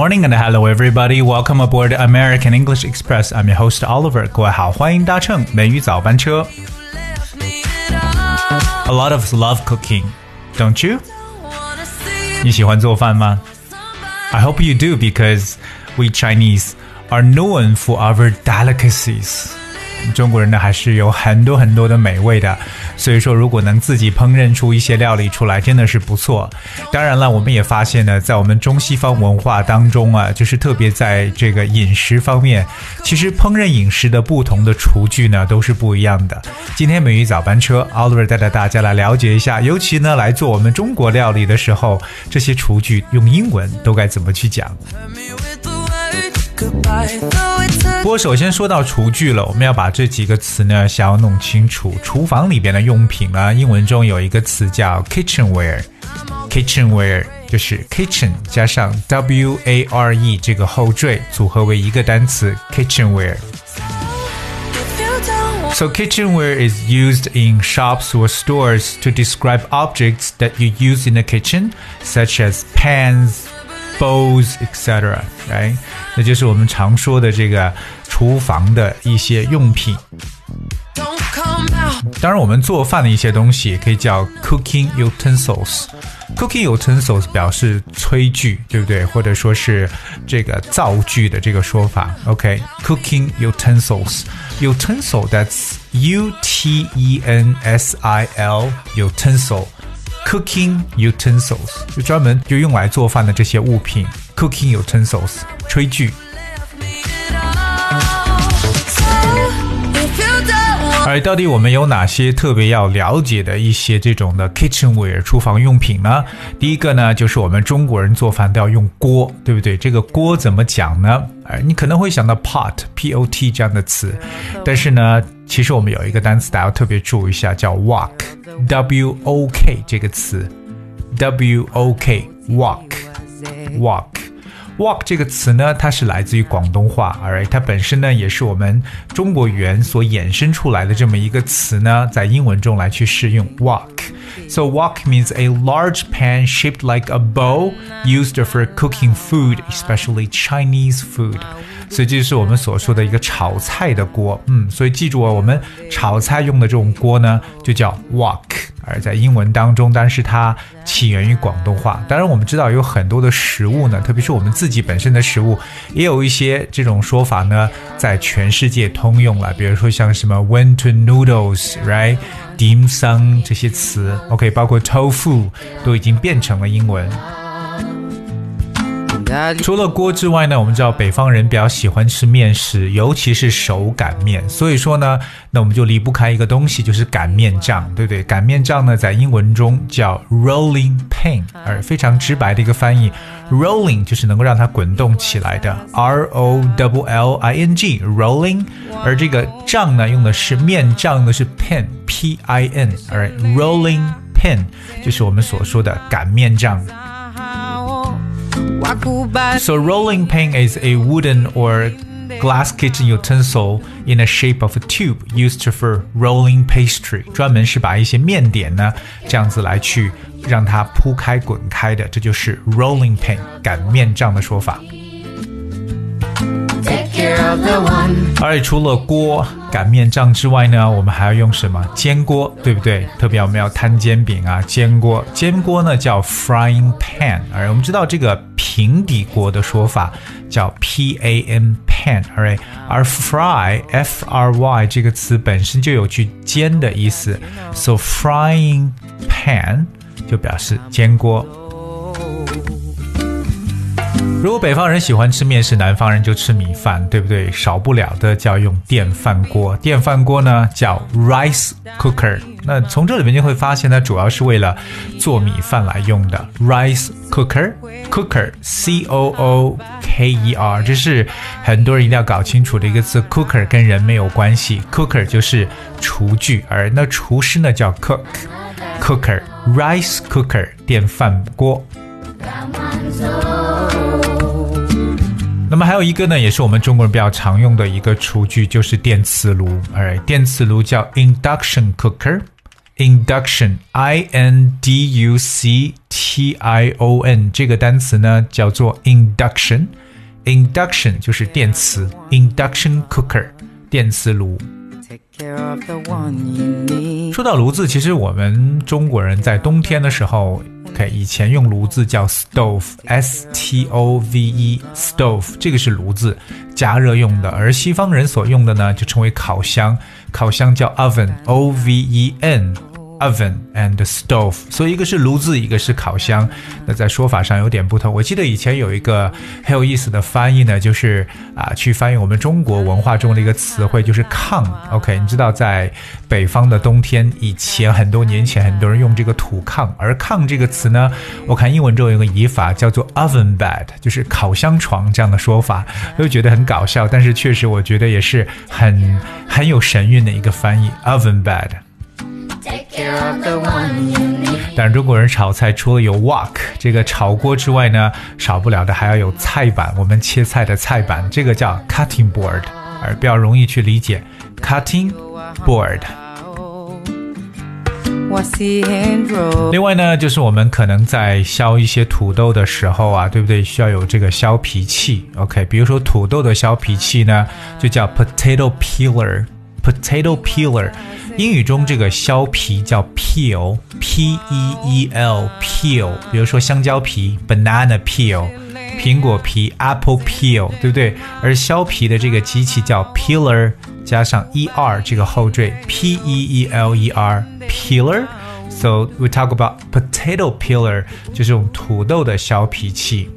Good morning and hello everybody. Welcome aboard American English Express. I'm your host Oliver. 各位好，欢迎搭乘美语早班车。A lot of us love cooking, don't you? 你喜欢做饭吗？I hope you do because we Chinese are known for our delicacies. 中国人呢还是有很多很多的美味的，所以说如果能自己烹饪出一些料理出来，真的是不错。当然了，我们也发现呢，在我们中西方文化当中啊，就是特别在这个饮食方面，其实烹饪饮食的不同的厨具呢都是不一样的。今天美语早班车，Oliver 带着大家来了解一下，尤其呢来做我们中国料理的时候，这些厨具用英文都该怎么去讲。不过，首先说到厨具了，我们要把这几个词呢，想要弄清楚。厨房里边的用品呢，英文中有一个词叫 kitchenware，kitchenware 就是 kitchen 加上 w a r e 这个后缀组合为一个单词 kitchenware。So kitchenware is used in shops or stores to describe objects that you use in the kitchen, such as pans, bowls, etc. Right？那就是我们常说的这个厨房的一些用品。当然，我们做饭的一些东西也可以叫 cooking utensils。cooking utensils 表示炊具，对不对？或者说是这个灶具的这个说法。OK，cooking utensils。utensil that's U T E N S I L utensil。 Cooking utensils 就专门就用来做饭的这些物品，cooking utensils 炊具。而到底我们有哪些特别要了解的一些这种的 kitchenware 厨房用品呢？第一个呢，就是我们中国人做饭都要用锅，对不对？这个锅怎么讲呢？哎，你可能会想到 pot，p o t 这样的词，但是呢，其实我们有一个单词大家要特别注意一下，叫 walk，W O K 这个词，W O K，walk，walk。Wok 这个词呢，它是来自于广东话，alright，它本身呢也是我们中国语言所衍生出来的这么一个词呢，在英文中来去适用 walk。So wok means a large pan shaped like a bowl used for cooking food, especially Chinese food. 所以这就是我们所说的一个炒菜的锅，嗯，所以记住啊，我们炒菜用的这种锅呢，就叫 wok。而在英文当中，但是它起源于广东话。当然，我们知道有很多的食物呢，特别是我们自己本身的食物，也有一些这种说法呢，在全世界通用了。比如说像什么 winter noodles，right，dim sum 这些词，OK，包括 tofu 都已经变成了英文。除了锅之外呢，我们知道北方人比较喜欢吃面食，尤其是手擀面。所以说呢，那我们就离不开一个东西，就是擀面杖，对不对？擀面杖呢，在英文中叫 rolling pin，而非常直白的一个翻译，rolling 就是能够让它滚动起来的，r o w l i n g，rolling。而这个杖呢，用的是面杖的是 pin，p i n，而 rolling pin 就是我们所说的擀面杖。So rolling pin is a wooden or glass kitchen utensil in the shape of a tube used for rolling pastry，专门是把一些面点呢这样子来去让它铺开滚开的，这就是 rolling pin 擀面杖的说法。 而除了锅、擀面杖之外呢，我们还要用什么？煎锅，对不对？特别我们要摊煎饼啊，煎锅。煎锅呢叫 frying pan，而我们知道这个平底锅的说法叫 panpan。而 fry f r y 这个词本身就有去煎的意思，so frying pan 就表示煎锅。如果北方人喜欢吃面食，南方人就吃米饭，对不对？少不了的叫用电饭锅。电饭锅呢叫 rice cooker。那从这里面就会发现，它主要是为了做米饭来用的。rice cooker，cooker，c o o k e r，这是很多人一定要搞清楚的一个字。cooker 跟人没有关系，cooker 就是厨具，而那厨师呢叫 cook，cooker，rice cooker，电饭锅。那么还有一个呢，也是我们中国人比较常用的一个厨具，就是电磁炉。哎，电磁炉叫 induction cooker。induction，i n d u c t i o n 这个单词呢叫做 induction，induction 就是电磁，induction cooker 电磁炉。说到炉子，其实我们中国人在冬天的时候，OK，以前用炉子叫 stove，s t o v e，stove，这个是炉子，加热用的。而西方人所用的呢，就称为烤箱，烤箱叫 oven，o v e n。Oven and stove，所以一个是炉子，一个是烤箱。那在说法上有点不同。我记得以前有一个很有意思的翻译呢，就是啊，去翻译我们中国文化中的一个词汇，就是炕。OK，你知道在北方的冬天，以前很多年前很多人用这个土炕，而炕这个词呢，我看英文中有个译法叫做 oven bed，就是烤箱床这样的说法，又觉得很搞笑，但是确实我觉得也是很很有神韵的一个翻译 oven bed。但中国人炒菜除了有 wok 这个炒锅之外呢，少不了的还要有菜板，我们切菜的菜板，这个叫 cutting board，而比较容易去理解 cutting board。另外呢，就是我们可能在削一些土豆的时候啊，对不对？需要有这个削皮器，OK？比如说土豆的削皮器呢，就叫 potato peeler，potato peeler。英语中这个削皮叫 peel，p e e l peel。比如说香蕉皮 banana peel，苹果皮 apple peel，对不对？而削皮的这个机器叫 peeler，加上 e r 这个后缀 p e e l e r peeler。So we talk about potato peeler，就是用土豆的削皮器。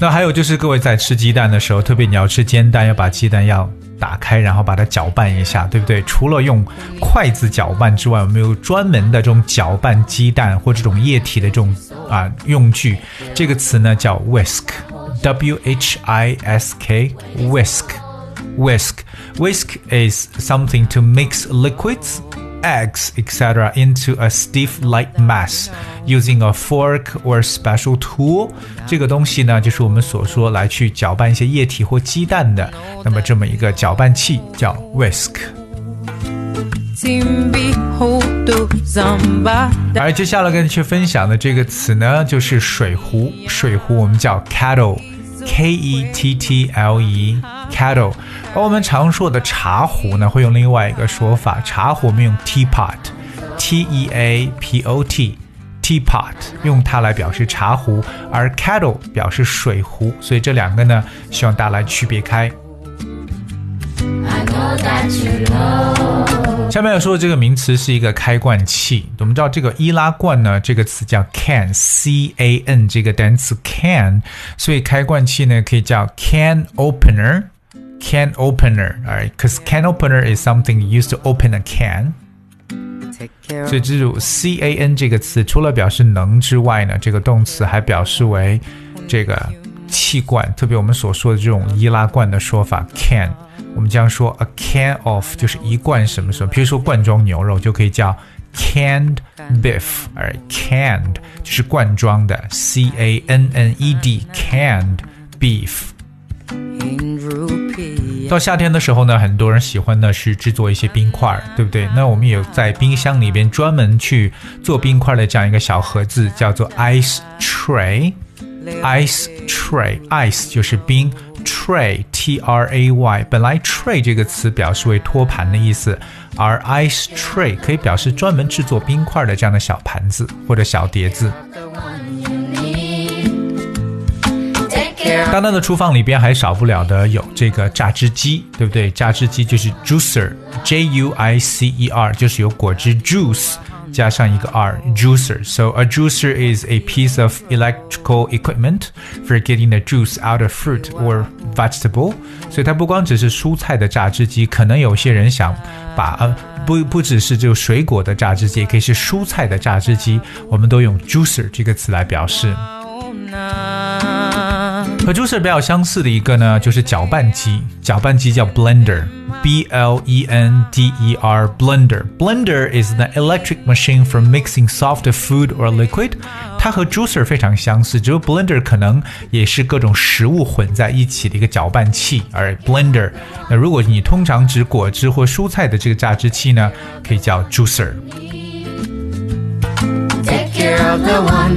那还有就是，各位在吃鸡蛋的时候，特别你要吃煎蛋，要把鸡蛋要。打开，然后把它搅拌一下，对不对？除了用筷子搅拌之外，我们有专门的这种搅拌鸡蛋或这种液体的这种啊用具。这个词呢叫 whisk，w h i s k，whisk，whisk，whisk is something to mix liquids。eggs, etc., into a stiff light mass using a fork or special tool。这个东西呢，就是我们所说来去搅拌一些液体或鸡蛋的，那么这么一个搅拌器叫 whisk。而接下来跟你去分享的这个词呢，就是水壶。水壶我们叫 kettle，k e t t l e，kettle。而我们常说的茶壶呢，会用另外一个说法。茶壶我们用 teapot，t e a p o t，teapot 用它来表示茶壶，而 kettle 表示水壶，所以这两个呢，希望大家来区别开。下面要说的这个名词是一个开罐器。我们知道这个易拉罐呢，这个词叫 can，c a n 这个单词 can，所以开罐器呢可以叫 can opener。can opener, alright? Because can opener is something used to open a can. 所以，这种 c a n 这个词，除了表示能之外呢，这个动词还表示为这个气罐，特别我们所说的这种易拉罐的说法 can。我们将说 a can of 就是一罐什么什么，比如说罐装牛肉就可以叫 canned beef，而 canned 就是罐装的 c a n n e d canned beef。 到夏天的时候呢，很多人喜欢的是制作一些冰块，对不对？那我们有在冰箱里边专门去做冰块的这样一个小盒子，叫做 ice tray。ice tray，ice 就是冰，tray t r a y，本来 tray 这个词表示为托盘的意思，而 ice tray 可以表示专门制作冰块的这样的小盘子或者小碟子。当当的厨房里边还少不了的有这个榨汁机，对不对？榨汁机就是 juicer，J U I C E R，就是有果汁 juice 加上一个 r，juicer。So a juicer is a piece of electrical equipment for getting the juice out of fruit or vegetable。所以它不光只是蔬菜的榨汁机，可能有些人想把呃不不只是就水果的榨汁机，也可以是蔬菜的榨汁机，我们都用 juicer 这个词来表示。和 juicer 比较相似的一个呢，就是搅拌机。搅拌机叫 blender，b l e n d e r blender。blender is the electric machine for mixing soft food or liquid。它和 juicer 非常相似，只有 blender 可能也是各种食物混在一起的一个搅拌器，而 blender，那如果你通常指果汁或蔬菜的这个榨汁器呢，可以叫 juicer。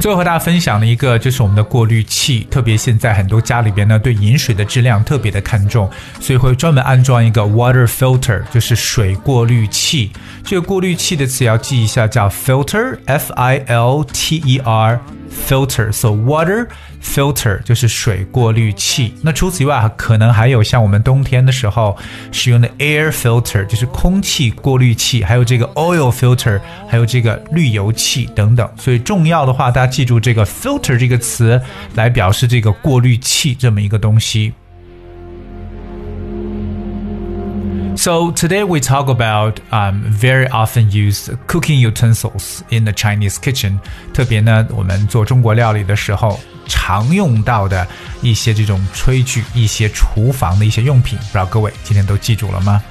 最后和大家分享的一个就是我们的过滤器，特别现在很多家里边呢对饮水的质量特别的看重，所以会专门安装一个 water filter，就是水过滤器。这个过滤器的词要记一下，叫 filter，f i l t e r。filter so water filter 就是水过滤器。那除此以外，可能还有像我们冬天的时候使用的 air filter，就是空气过滤器，还有这个 oil filter，还有这个滤油器等等。所以重要的话，大家记住这个 filter 这个词来表示这个过滤器这么一个东西。So today we talk about um, very often use cooking utensils in the Chinese kitchen。特别呢，我们做中国料理的时候常用到的一些这种炊具、一些厨房的一些用品，不知道各位今天都记住了吗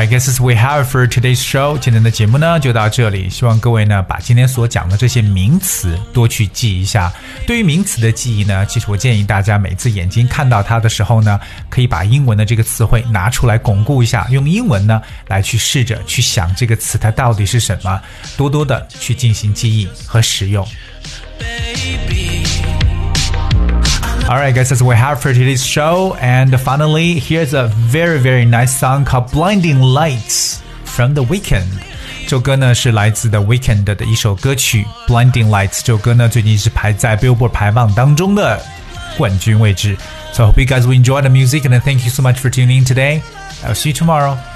？I guess as we have for today's show，今天的节目呢就到这里。希望各位呢把今天所讲的这些名词多去记一下。对于名词的记忆呢，其实我建议大家每次眼睛看到它的时候呢，可以把英文的这个词汇拿出来巩固一下，用英文呢来去试着去想这个词它到底是什么，多多的去进行记忆和使用。Alright, guys, that's what we have for today's show. And finally, here's a very, very nice song called Blinding Lights from The Weeknd. 这首歌呢是来自 The Weeknd 的一首歌曲《Blinding Lights》。这首歌呢最近是排在 Billboard 排行当中的冠军位置。So I hope you guys will enjoy the music and thank you so much for tuning in today. I'll see you tomorrow.